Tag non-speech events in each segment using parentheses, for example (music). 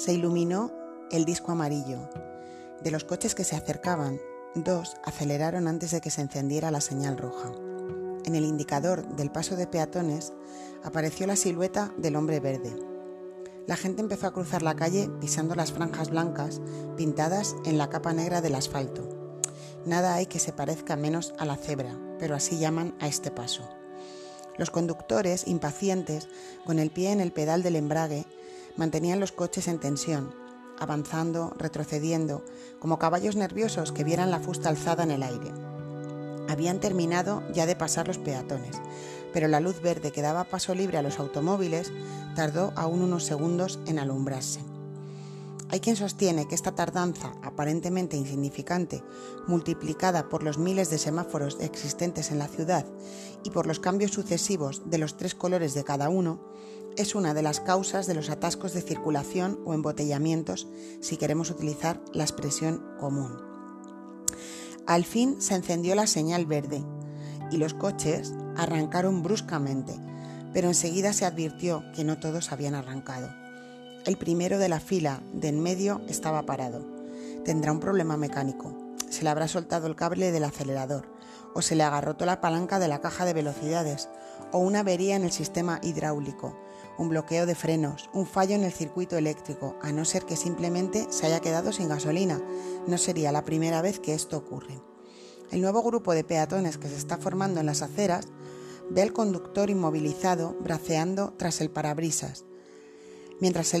se iluminó el disco amarillo. De los coches que se acercaban, dos aceleraron antes de que se encendiera la señal roja. En el indicador del paso de peatones apareció la silueta del hombre verde. La gente empezó a cruzar la calle pisando las franjas blancas pintadas en la capa negra del asfalto. Nada hay que se parezca menos a la cebra, pero así llaman a este paso. Los conductores, impacientes, con el pie en el pedal del embrague, mantenían los coches en tensión, avanzando, retrocediendo, como caballos nerviosos que vieran la fusta alzada en el aire. Habían terminado ya de pasar los peatones, pero la luz verde que daba paso libre a los automóviles tardó aún unos segundos en alumbrarse. Hay quien sostiene que esta tardanza, aparentemente insignificante, multiplicada por los miles de semáforos existentes en la ciudad y por los cambios sucesivos de los tres colores de cada uno, es una de las causas de los atascos de circulación o embotellamientos, si queremos utilizar la expresión común. Al fin se encendió la señal verde y los coches arrancaron bruscamente, pero enseguida se advirtió que no todos habían arrancado. El primero de la fila de en medio estaba parado. Tendrá un problema mecánico. Se le habrá soltado el cable del acelerador, o se le agarró toda la palanca de la caja de velocidades, o una avería en el sistema hidráulico, un bloqueo de frenos, un fallo en el circuito eléctrico, a no ser que simplemente se haya quedado sin gasolina. No sería la primera vez que esto ocurre. El nuevo grupo de peatones que se está formando en las aceras ve al conductor inmovilizado braceando tras el parabrisas mientras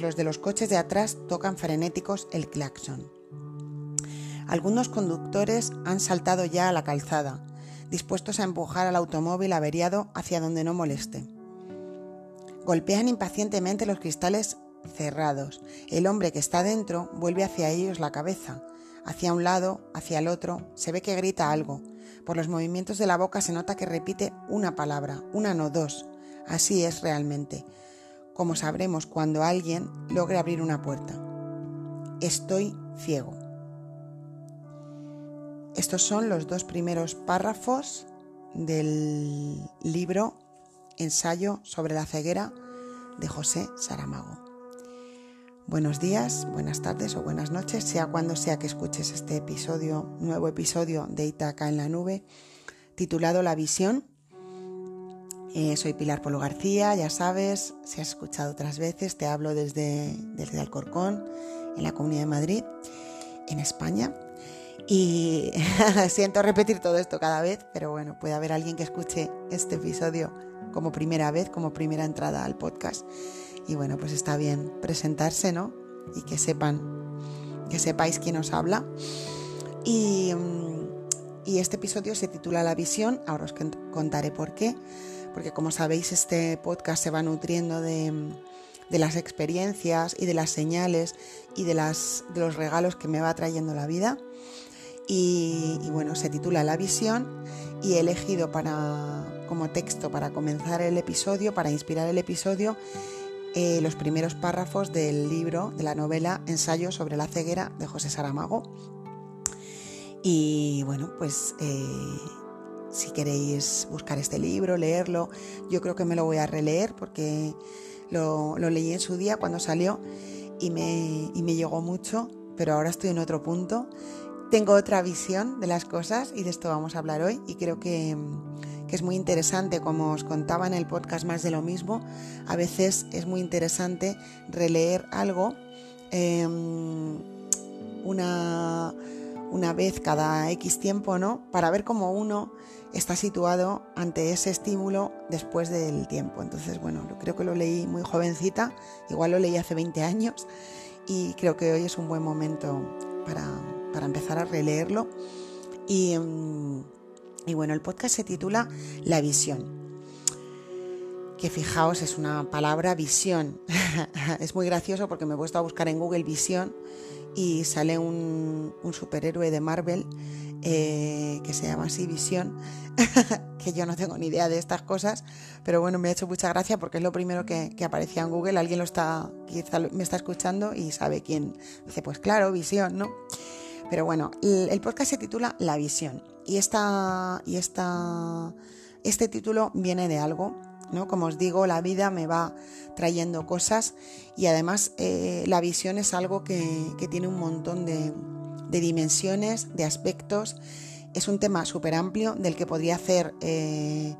los, de los coches de atrás tocan frenéticos el claxon. Algunos conductores han saltado ya a la calzada, dispuestos a empujar al automóvil averiado hacia donde no moleste. Golpean impacientemente los cristales cerrados. El hombre que está dentro vuelve hacia ellos la cabeza, hacia un lado, hacia el otro, se ve que grita algo. Por los movimientos de la boca se nota que repite una palabra, una no dos. Así es realmente como sabremos cuando alguien logre abrir una puerta. Estoy ciego. Estos son los dos primeros párrafos del libro Ensayo sobre la ceguera de José Saramago. Buenos días, buenas tardes o buenas noches, sea cuando sea que escuches este episodio, nuevo episodio de Itaca en la nube, titulado La visión eh, soy Pilar Polo García, ya sabes, si has escuchado otras veces, te hablo desde, desde Alcorcón, en la Comunidad de Madrid, en España. Y (laughs) siento repetir todo esto cada vez, pero bueno, puede haber alguien que escuche este episodio como primera vez, como primera entrada al podcast. Y bueno, pues está bien presentarse, ¿no? Y que sepan, que sepáis quién os habla. Y, mm, y este episodio se titula La visión, ahora os contaré por qué porque como sabéis este podcast se va nutriendo de, las experiencias y de las señales y de, las, de los regalos que me va trayendo la vida. Y, bueno, se titula La visión y he elegido para, como texto para comenzar el episodio, para inspirar el episodio, eh, los primeros párrafos del libro, de la novela Ensayo sobre la ceguera de José Saramago. Y bueno, pues eh, si queréis buscar este libro, leerlo, yo creo que me lo voy a releer porque lo, leí en su día cuando salió y me, me llegó mucho, pero ahora estoy en otro punto. Tengo otra visión de las cosas y de esto vamos a hablar hoy y creo que, es muy interesante, como os contaba en el podcast más de lo mismo, a veces es muy interesante releer algo em, una, una vez cada X tiempo, ¿no? Para ver cómo uno está situado ante ese estímulo después del tiempo. Entonces, bueno, creo que lo leí muy jovencita, igual lo leí hace 20 años y creo que hoy es un buen momento para, empezar a releerlo. Y, mm, y bueno, el podcast se titula La visión que fijaos es una palabra visión. (laughs) es muy gracioso porque me he puesto a buscar en Google visión y sale un, superhéroe de Marvel eh, que se llama así Visión, (laughs) que yo no tengo ni idea de estas cosas, pero bueno, me ha hecho mucha gracia porque es lo primero que, aparecía en Google, alguien lo está, quizá me está escuchando y sabe quién. Dice, pues claro, Visión, ¿no? Pero bueno, el, podcast se titula La Visión y, esta, y esta, este título viene de algo ¿no? Como os digo, la vida me va trayendo cosas y además eh, la visión es algo que, tiene un montón de, dimensiones, de aspectos. Es un tema súper amplio del que podría hacer 20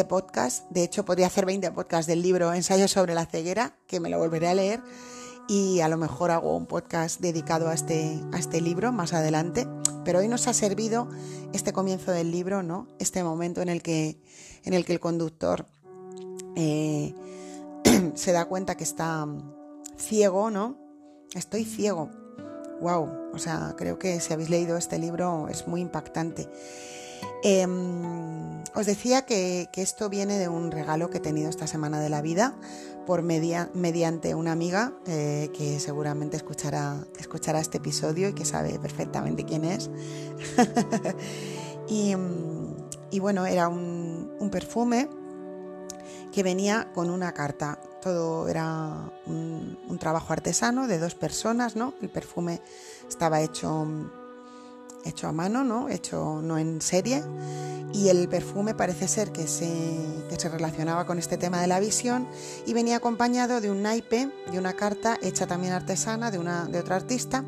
eh, podcasts. De hecho, podría hacer 20 podcasts del libro Ensayo sobre la ceguera, que me lo volveré a leer. Y a lo mejor hago un podcast dedicado a este, a este libro más adelante. Pero hoy nos ha servido este comienzo del libro, ¿no? Este momento en el que, en el, que el conductor eh, (clears throat) se da cuenta que está ciego, ¿no? Estoy ciego. Wow, o sea, creo que si habéis leído este libro es muy impactante. Em, os decía que, esto viene de un regalo que he tenido esta semana de la vida por mediante una amiga eh, que seguramente escuchará, escuchará este episodio y que sabe perfectamente quién es. (laughs) y, bueno, era un perfume que venía con una carta. Todo era un, trabajo artesano de dos personas, ¿no? El perfume estaba hecho, hecho a mano, ¿no? Hecho no en serie. Y el perfume parece ser que se, que se relacionaba con este tema de la visión y venía acompañado de un naipe, de una carta hecha también artesana de, una, de otra artista.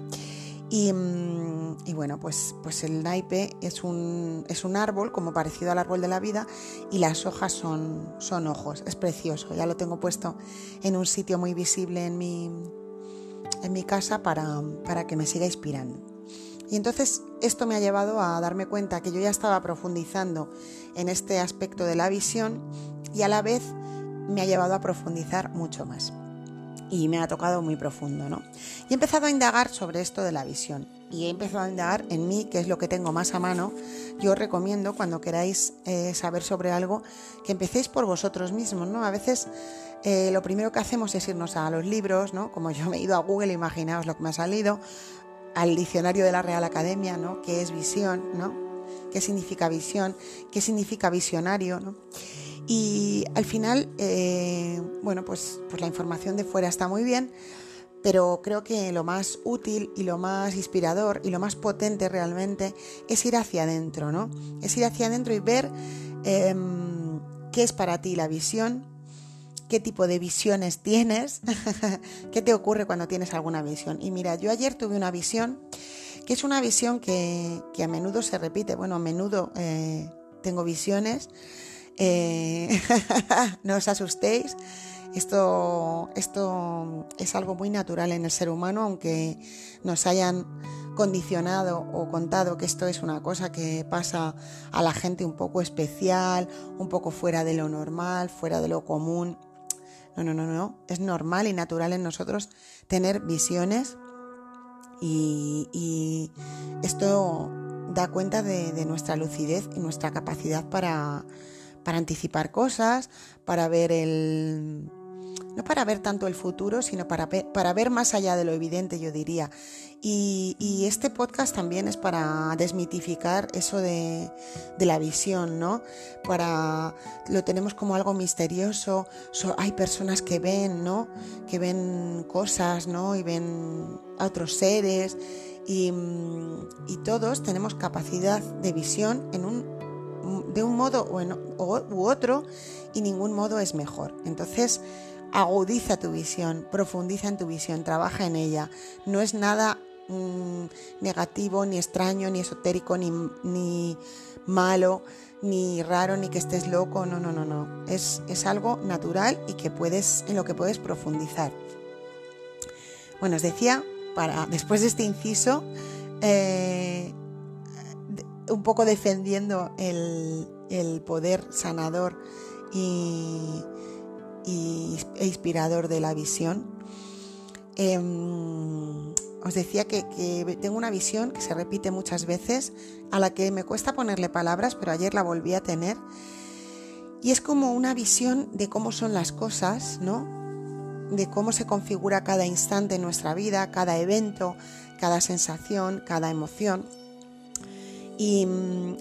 Y, mm, y bueno, pues, pues el naipe es un, es un árbol como parecido al árbol de la vida y las hojas son, son ojos. Es precioso, ya lo tengo puesto en un sitio muy visible en mi, en mi casa para, para que me siga inspirando. Y entonces esto me ha llevado a darme cuenta que yo ya estaba profundizando en este aspecto de la visión y a la vez me ha llevado a profundizar mucho más. Y me ha tocado muy profundo, ¿no? Y he empezado a indagar sobre esto de la visión y he empezado a indagar en mí, que es lo que tengo más a mano, yo os recomiendo cuando queráis eh, saber sobre algo, que empecéis por vosotros mismos, ¿no? A veces eh, lo primero que hacemos es irnos a los libros, ¿no? Como yo me he ido a Google, imaginaos lo que me ha salido, al diccionario de la Real Academia, ¿no? ¿Qué es visión, ¿no? ¿Qué significa visión? ¿Qué significa visionario, ¿no? Y al final, eh, bueno, pues, pues la información de fuera está muy bien, pero creo que lo más útil y lo más inspirador y lo más potente realmente es ir hacia adentro, ¿no? Es ir hacia adentro y ver em, qué es para ti la visión, qué tipo de visiones tienes, (laughs) qué te ocurre cuando tienes alguna visión. Y mira, yo ayer tuve una visión que es una visión que, a menudo se repite. Bueno, a menudo eh, tengo visiones. Eh, (laughs) no os asustéis. Esto, esto es algo muy natural en el ser humano, aunque nos hayan condicionado o contado que esto es una cosa que pasa a la gente un poco especial, un poco fuera de lo normal, fuera de lo común. No, no, no, no. Es normal y natural en nosotros tener visiones y, esto da cuenta de, nuestra lucidez y nuestra capacidad para anticipar cosas, para ver el, no para ver tanto el futuro, sino para, para ver más allá de lo evidente, yo diría. Y, este podcast también es para desmitificar eso de, la visión, ¿no? Para, lo tenemos como algo misterioso, hay personas que ven, ¿no? Que ven cosas, ¿no? Y ven a otros seres. Y, todos tenemos capacidad de visión en un, de un modo u otro y ningún modo es mejor. Entonces, agudiza tu visión, profundiza en tu visión, trabaja en ella. No es nada mm, negativo, ni extraño, ni esotérico, ni, ni, malo, ni raro, ni que estés loco. No, no, no, no. Es, es algo natural y que puedes, en lo que puedes profundizar. Bueno, os decía, para, después de este inciso, eh, un poco defendiendo el, el poder sanador y e inspirador de la visión. Em, os decía que, tengo una visión que se repite muchas veces, a la que me cuesta ponerle palabras, pero ayer la volví a tener. Y es como una visión de cómo son las cosas, ¿no? De cómo se configura cada instante en nuestra vida, cada evento, cada sensación, cada emoción. Y,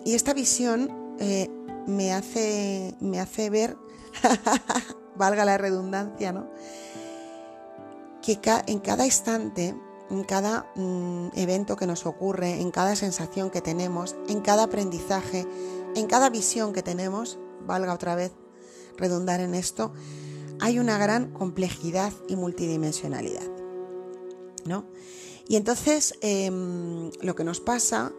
esta visión eh, me, hace, me hace ver (laughs) valga la redundancia, ¿no? Que en cada instante, en cada mm, evento que nos ocurre, en cada sensación que tenemos, en cada aprendizaje, en cada visión que tenemos, valga otra vez redundar en esto, hay una gran complejidad y multidimensionalidad. ¿no? Y entonces em, lo que nos pasa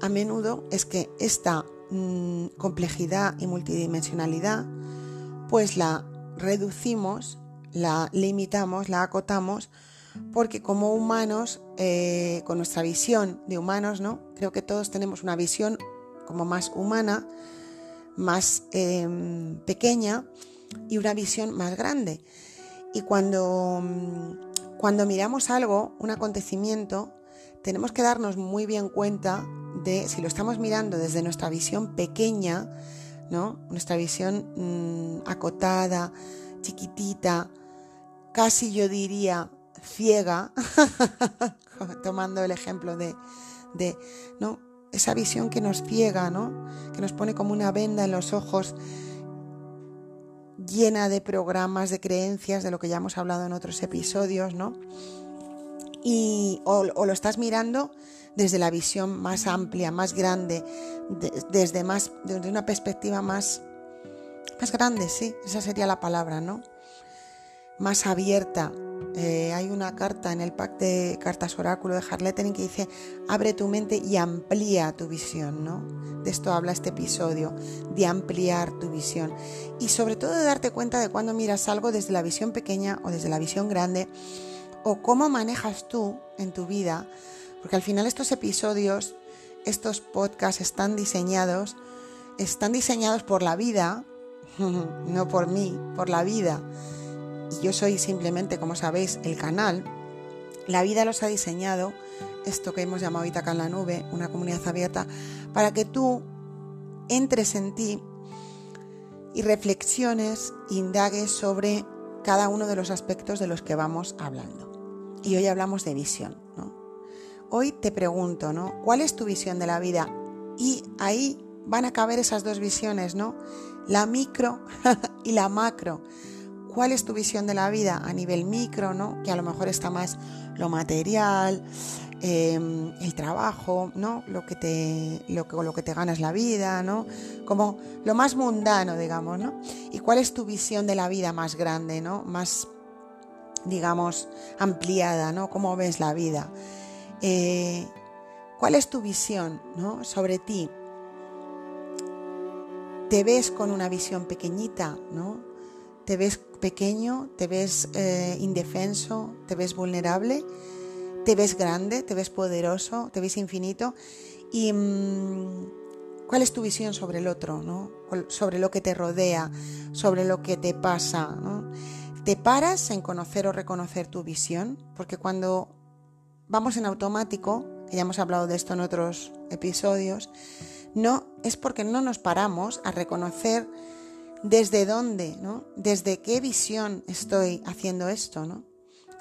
a menudo es que esta mm, complejidad y multidimensionalidad pues la reducimos, la limitamos, la acotamos porque como humanos, eh, con nuestra visión de humanos, ¿no? Creo que todos tenemos una visión como más humana, más em, pequeña y una visión más grande. Y cuando, mm, cuando miramos algo, un acontecimiento, tenemos que darnos muy bien cuenta de si lo estamos mirando desde nuestra visión pequeña, ¿no? Nuestra visión mm, acotada, chiquitita, casi yo diría ciega, (laughs) tomando el ejemplo de, de, ¿no? esa visión que nos ciega, ¿no? que nos pone como una venda en los ojos llena de programas, de creencias, de lo que ya hemos hablado en otros episodios, ¿no? Y, o, lo estás mirando desde la visión más amplia, más grande, desde, más, desde una perspectiva más, más grande, sí, esa sería la palabra, ¿no? Más abierta, eh, hay una carta en el pack de cartas oráculo de Harlettering que dice abre tu mente y amplía tu visión, ¿no? De esto habla este episodio, de ampliar tu visión y sobre todo de darte cuenta de cuando miras algo desde la visión pequeña o desde la visión grande o cómo manejas tú en tu vida, porque al final estos episodios, estos podcasts están diseñados, están diseñados por la vida, (laughs) no por mí, por la vida yo soy simplemente, como sabéis, el canal, la vida los ha diseñado, esto que hemos llamado Itaca en la Nube, una comunidad abierta, para que tú entres en ti y reflexiones, indagues sobre cada uno de los aspectos de los que vamos hablando. Y hoy hablamos de visión. Hoy te pregunto, ¿no? ¿Cuál es tu visión de la vida? Y ahí van a caber esas dos visiones, ¿no? La micro (laughs) y la macro cuál es tu visión de la vida a nivel micro, ¿no? Que a lo mejor está más lo material, em, el trabajo, ¿no? Lo que te, lo que, lo que te ganas la vida, ¿no? Como lo más mundano, digamos, ¿no? Y cuál es tu visión de la vida más grande, ¿no? Más, digamos, ampliada, ¿no? ¿Cómo ves la vida? Eh, ¿Cuál es tu visión, ¿no? Sobre ti. ¿Te ves con una visión pequeñita, ¿no? te ves pequeño, te ves eh, indefenso, te ves vulnerable, te ves grande, te ves poderoso, te ves infinito. ¿Y mm, cuál es tu visión sobre el otro, ¿no? sobre lo que te rodea, sobre lo que te pasa? ¿Te paras en conocer o reconocer tu visión? Porque cuando vamos en automático, ya hemos hablado de esto en otros episodios, no es porque no nos paramos a reconocer ¿Desde dónde? ¿no? ¿Desde qué visión estoy haciendo esto? ¿no?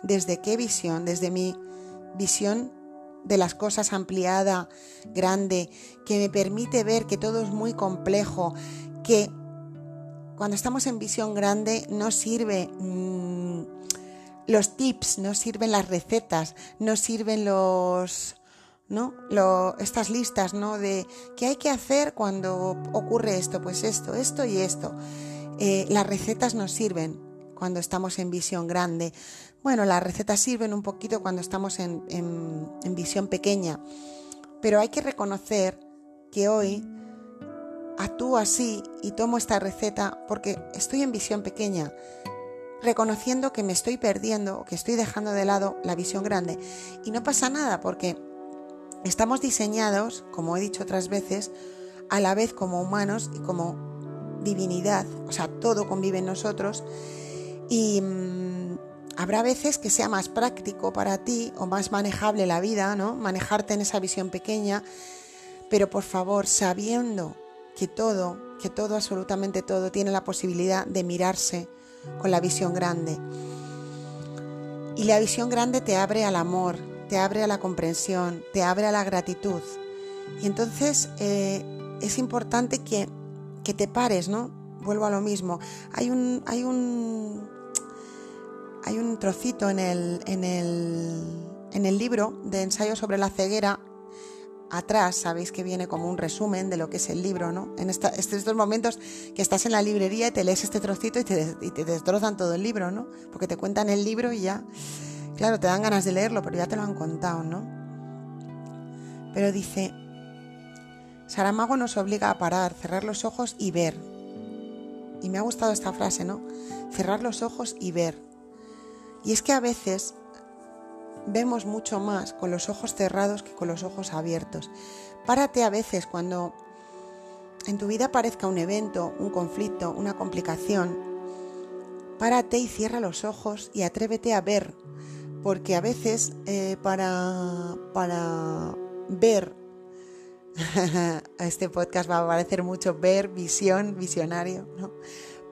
¿Desde qué visión? Desde mi visión de las cosas ampliada, grande, que me permite ver que todo es muy complejo, que cuando estamos en visión grande no sirve mm, los tips, no sirven las recetas, no sirven los ¿no? Estas listas, ¿no? De qué hay que hacer cuando ocurre esto, pues esto, esto y esto. Eh, las recetas nos sirven cuando estamos en visión grande. Bueno, las recetas sirven un poquito cuando estamos en, en visión pequeña, pero hay que reconocer que hoy actúo así y tomo esta receta porque estoy en visión pequeña, reconociendo que me estoy perdiendo, que estoy dejando de lado la visión grande. Y no pasa nada porque Estamos diseñados, como he dicho otras veces, a la vez como humanos y como divinidad, o sea, todo convive en nosotros y mm, habrá veces que sea más práctico para ti o más manejable la vida, ¿no? Manejarte en esa visión pequeña, pero por favor, sabiendo que todo, que todo, absolutamente todo, tiene la posibilidad de mirarse con la visión grande. Y la visión grande te abre al amor, te abre a la comprensión, te abre a la gratitud. Y entonces eh, es importante que, que, te pares, ¿no? Vuelvo a lo mismo. Hay un, hay un, hay un trocito en el, en, el, en el libro de ensayo sobre la ceguera. Atrás sabéis que viene como un resumen de lo que es el libro, ¿no? En estos momentos que estás en la librería y te lees este trocito y te, y te destrozan todo el libro, ¿no? Porque te cuentan el libro y ya, claro, te dan ganas de leerlo, pero ya te lo han contado, ¿no? Pero dice, Saramago nos obliga a parar, cerrar los ojos y ver. Y me ha gustado esta frase, ¿no? Cerrar los ojos y ver. Y es que a veces vemos mucho más con los ojos cerrados que con los ojos abiertos. Párate a veces cuando en tu vida aparezca un evento, un conflicto, una complicación. Párate y cierra los ojos y atrévete a ver, porque a veces eh, para, para ver, (laughs) este podcast va a parecer mucho ver, visión, visionario, ¿no?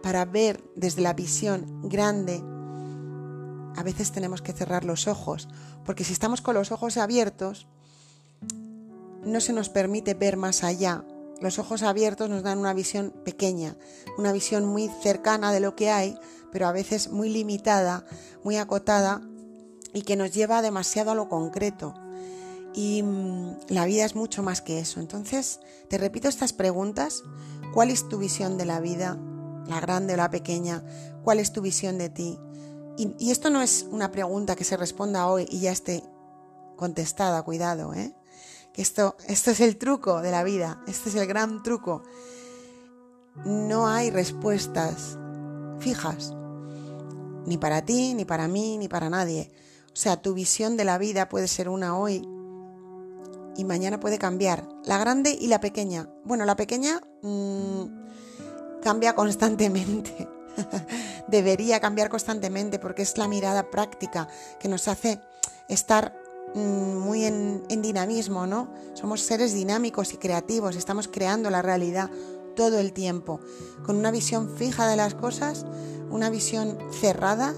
para ver desde la visión grande a veces tenemos que cerrar los ojos, porque si estamos con los ojos abiertos, no se nos permite ver más allá. Los ojos abiertos nos dan una visión pequeña, una visión muy cercana de lo que hay, pero a veces muy limitada, muy acotada y que nos lleva demasiado a lo concreto. Y mm, la vida es mucho más que eso. Entonces, te repito estas preguntas. ¿Cuál es tu visión de la vida? ¿La grande o la pequeña? ¿Cuál es tu visión de ti? Y, esto no es una pregunta que se responda hoy y ya esté contestada, cuidado, ¿eh? Que esto, esto es el truco de la vida, este es el gran truco. No hay respuestas fijas, ni para ti, ni para mí, ni para nadie. O sea, tu visión de la vida puede ser una hoy y mañana puede cambiar. La grande y la pequeña. Bueno, la pequeña mmm, cambia constantemente. (laughs) debería cambiar constantemente porque es la mirada práctica que nos hace estar mm, muy en, dinamismo, ¿no? Somos seres dinámicos y creativos, estamos creando la realidad todo el tiempo, con una visión fija de las cosas, una visión cerrada,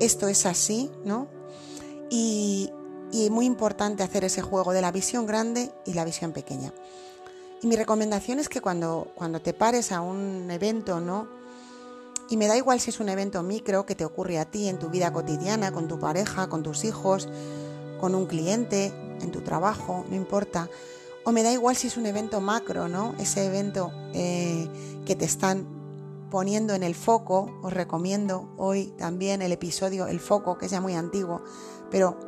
esto es así, ¿no? Y, y muy importante hacer ese juego de la visión grande y la visión pequeña. Y mi recomendación es que cuando, cuando te pares a un evento, ¿no? Y me da igual si es un evento micro que te ocurre a ti en tu vida cotidiana, con tu pareja, con tus hijos, con un cliente, en tu trabajo, no importa. O me da igual si es un evento macro, ¿no? Ese evento eh, que te están poniendo en el foco. Os recomiendo hoy también el episodio El Foco, que es ya muy antiguo, pero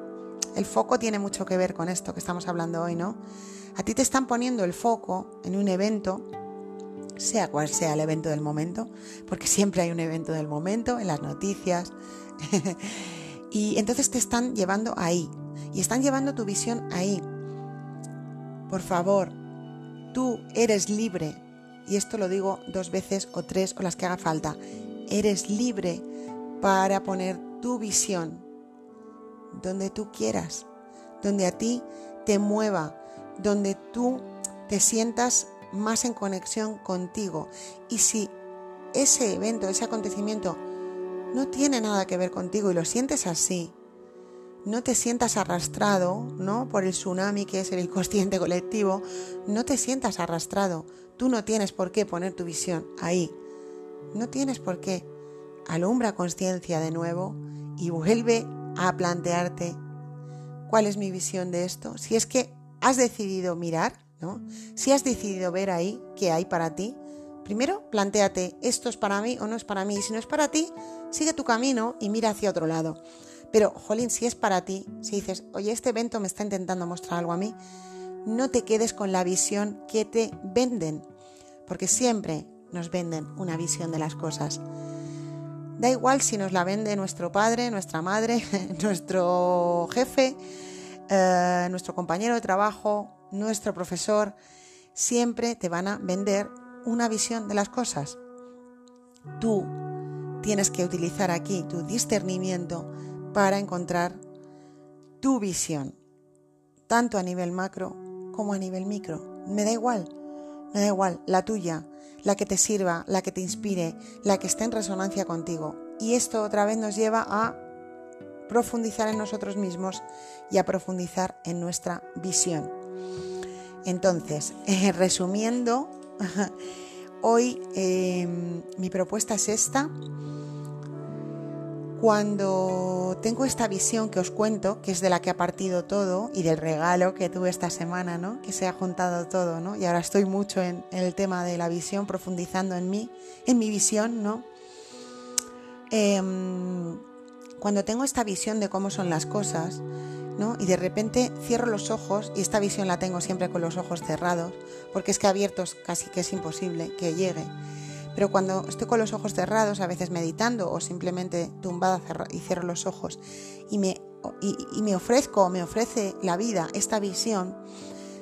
el foco tiene mucho que ver con esto que estamos hablando hoy, ¿no? A ti te están poniendo el foco en un evento sea cual sea el evento del momento, porque siempre hay un evento del momento en las noticias. (laughs) y entonces te están llevando ahí, y están llevando tu visión ahí. Por favor, tú eres libre, y esto lo digo dos veces o tres o las que haga falta, eres libre para poner tu visión donde tú quieras, donde a ti te mueva, donde tú te sientas más en conexión contigo. Y si ese evento, ese acontecimiento no tiene nada que ver contigo y lo sientes así, no te sientas arrastrado, ¿no? Por el tsunami que es el inconsciente (laughs) colectivo, no te sientas arrastrado. Tú no tienes por qué poner tu visión ahí. No tienes por qué. Alumbra conciencia de nuevo y vuelve a plantearte cuál es mi visión de esto. Si es que has decidido mirar, si has decidido ver ahí qué hay para ti, primero planteate, ¿esto es para mí o no es para mí? Y si no es para ti, sigue tu camino y mira hacia otro lado. Pero, jolín, si es para ti, si dices, oye, este evento me está intentando mostrar algo a mí, no te quedes con la visión que te venden, porque siempre nos venden una visión de las cosas. Da igual si nos la vende nuestro padre, nuestra madre, (laughs) nuestro jefe, eh, nuestro compañero de trabajo, nuestro profesor, siempre te van a vender una visión de las cosas. Tú tienes que utilizar aquí tu discernimiento para encontrar tu visión, tanto a nivel macro como a nivel micro. Me da igual, me da igual, la tuya, la que te sirva, la que te inspire, la que esté en resonancia contigo. Y esto otra vez nos lleva a profundizar en nosotros mismos y a profundizar en nuestra visión. Entonces, (laughs) resumiendo, (laughs) hoy em, mi propuesta es esta. cuando tengo esta visión que os cuento, que es de la que ha partido todo y del regalo que tuve esta semana, ¿no? Que se ha juntado todo, ¿no? Y ahora estoy mucho en, el tema de la visión, profundizando en mí, en mi visión, ¿no? Em, cuando tengo esta visión de cómo son las cosas, Y de repente cierro los ojos, y esta visión la tengo siempre con los ojos cerrados, porque es que abiertos casi que es imposible que llegue. Pero cuando estoy con los ojos cerrados, a veces meditando o simplemente tumbada y cierro los ojos y me, y, me ofrezco, me ofrece la vida esta visión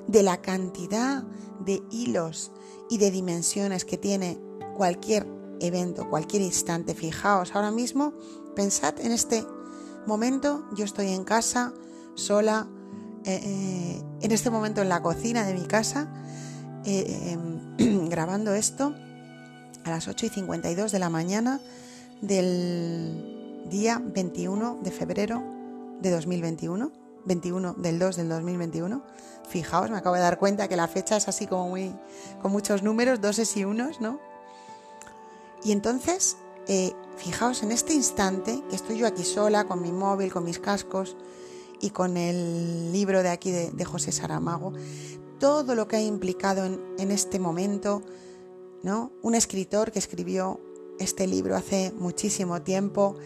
de la cantidad de hilos y de dimensiones que tiene cualquier evento, cualquier instante. Fijaos, ahora mismo pensad en este momento, yo estoy en casa, sola, eh, eh, en este momento en la cocina de mi casa, eh, em, (clears throat) grabando esto a las 8 y 52 de la mañana del día 21 de febrero de 2021, 21 del 2 del 2021. Fijaos, me acabo de dar cuenta que la fecha es así como muy, con muchos números, doses y unos, ¿no? Y entonces, fijaos en este instante que estoy yo aquí sola, con mi móvil, con mis cascos y con el libro de aquí de, José Saramago, todo lo que ha implicado en, en este momento, un escritor que escribió este libro hace muchísimo tiempo,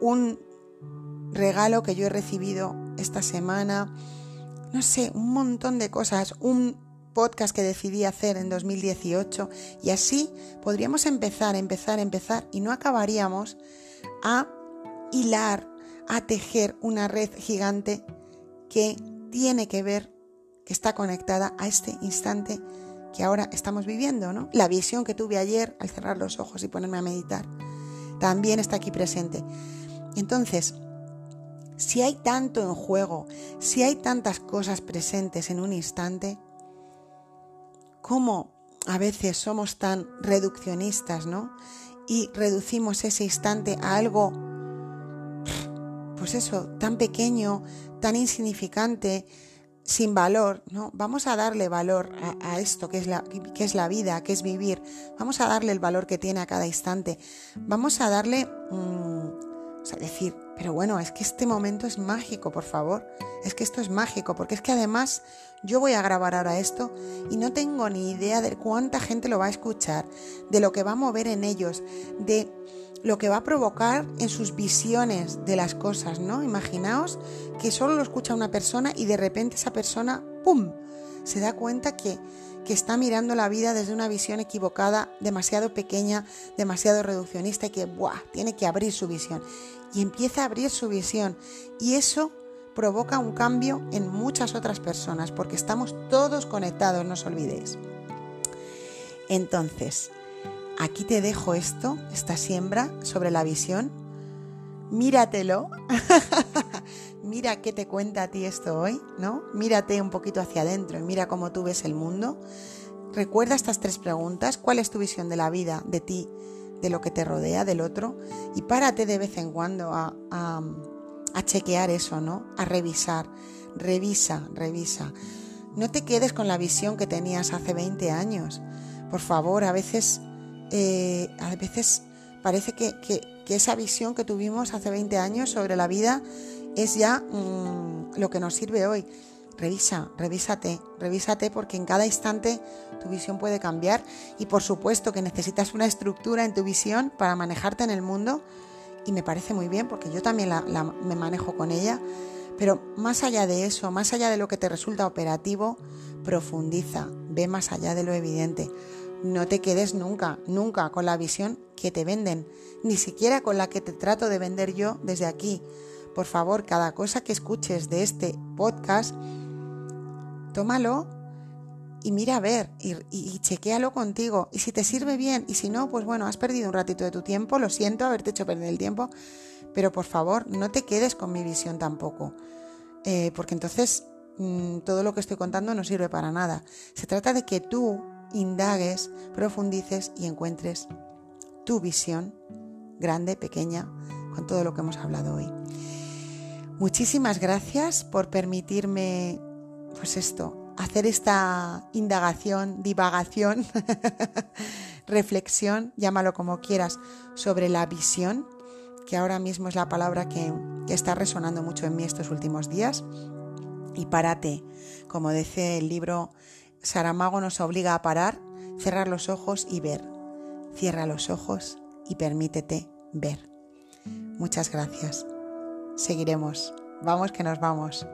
un regalo que yo he recibido esta semana, no sé, un montón de cosas, un podcast que decidí hacer en 2018 y así podríamos empezar, empezar, empezar y no acabaríamos a hilar, a tejer una red gigante que tiene que ver, que está conectada a este instante que ahora estamos viviendo, ¿no? La visión que tuve ayer al cerrar los ojos y ponerme a meditar también está aquí presente. Entonces, si hay tanto en juego, si hay tantas cosas presentes en un instante, ¿cómo a veces somos tan reduccionistas, ¿no? Y reducimos ese instante a algo, pues eso, tan pequeño, tan insignificante, sin valor, ¿no? Vamos a darle valor a, esto que es, la, que es la vida, que es vivir. Vamos a darle el valor que tiene a cada instante. Vamos a darle, mm, o sea, decir, pero bueno, es que este momento es mágico, por favor. Es que esto es mágico, porque es que además yo voy a grabar ahora esto y no tengo ni idea de cuánta gente lo va a escuchar, de lo que va a mover en ellos, de lo que va a provocar en sus visiones de las cosas, ¿no? Imaginaos que solo lo escucha una persona y de repente esa persona, ¡pum!, se da cuenta que, que está mirando la vida desde una visión equivocada, demasiado pequeña, demasiado reduccionista y que, ¡buah!, tiene que abrir su visión. Y empieza a abrir su visión. Y eso provoca un cambio en muchas otras personas, porque estamos todos conectados, no os olvidéis. Entonces, aquí te dejo esto, esta siembra sobre la visión. Míratelo. (laughs) mira qué te cuenta a ti esto hoy, ¿no? Mírate un poquito hacia adentro y mira cómo tú ves el mundo. Recuerda estas tres preguntas. ¿Cuál es tu visión de la vida, de ti, de lo que te rodea, del otro? Y párate de vez en cuando a, a, chequear eso, ¿no? A revisar. Revisa, revisa. No te quedes con la visión que tenías hace 20 años. Por favor, a veces eh, a veces parece que, esa visión que tuvimos hace 20 años sobre la vida es ya mm, lo que nos sirve hoy. Revisa, revísate, revísate porque en cada instante tu visión puede cambiar y por supuesto que necesitas una estructura en tu visión para manejarte en el mundo y me parece muy bien porque yo también me manejo con ella, pero más allá de eso, más allá de lo que te resulta operativo, profundiza, ve más allá de lo evidente. No te quedes nunca, nunca con la visión que te venden, ni siquiera con la que te trato de vender yo desde aquí. Por favor, cada cosa que escuches de este podcast, tómalo y mira a ver y, y, chequéalo contigo. Y si te sirve bien y si no, pues bueno, has perdido un ratito de tu tiempo, lo siento haberte hecho perder el tiempo, pero por favor no te quedes con mi visión tampoco, eh, porque entonces mm, todo lo que estoy contando no sirve para nada. Se trata de que tú indagues, profundices y encuentres tu visión, grande, pequeña, con todo lo que hemos hablado hoy. Muchísimas gracias por permitirme, pues esto, hacer esta indagación, divagación, (laughs) reflexión, llámalo como quieras, sobre la visión que ahora mismo es la palabra que, está resonando mucho en mí estos últimos días. Y párate, como dice el libro, Saramago nos obliga a parar, cerrar los ojos y ver. Cierra los ojos y permítete ver. Muchas gracias. Seguiremos. Vamos que nos vamos.